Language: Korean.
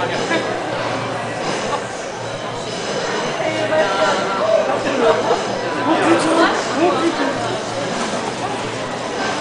아니야.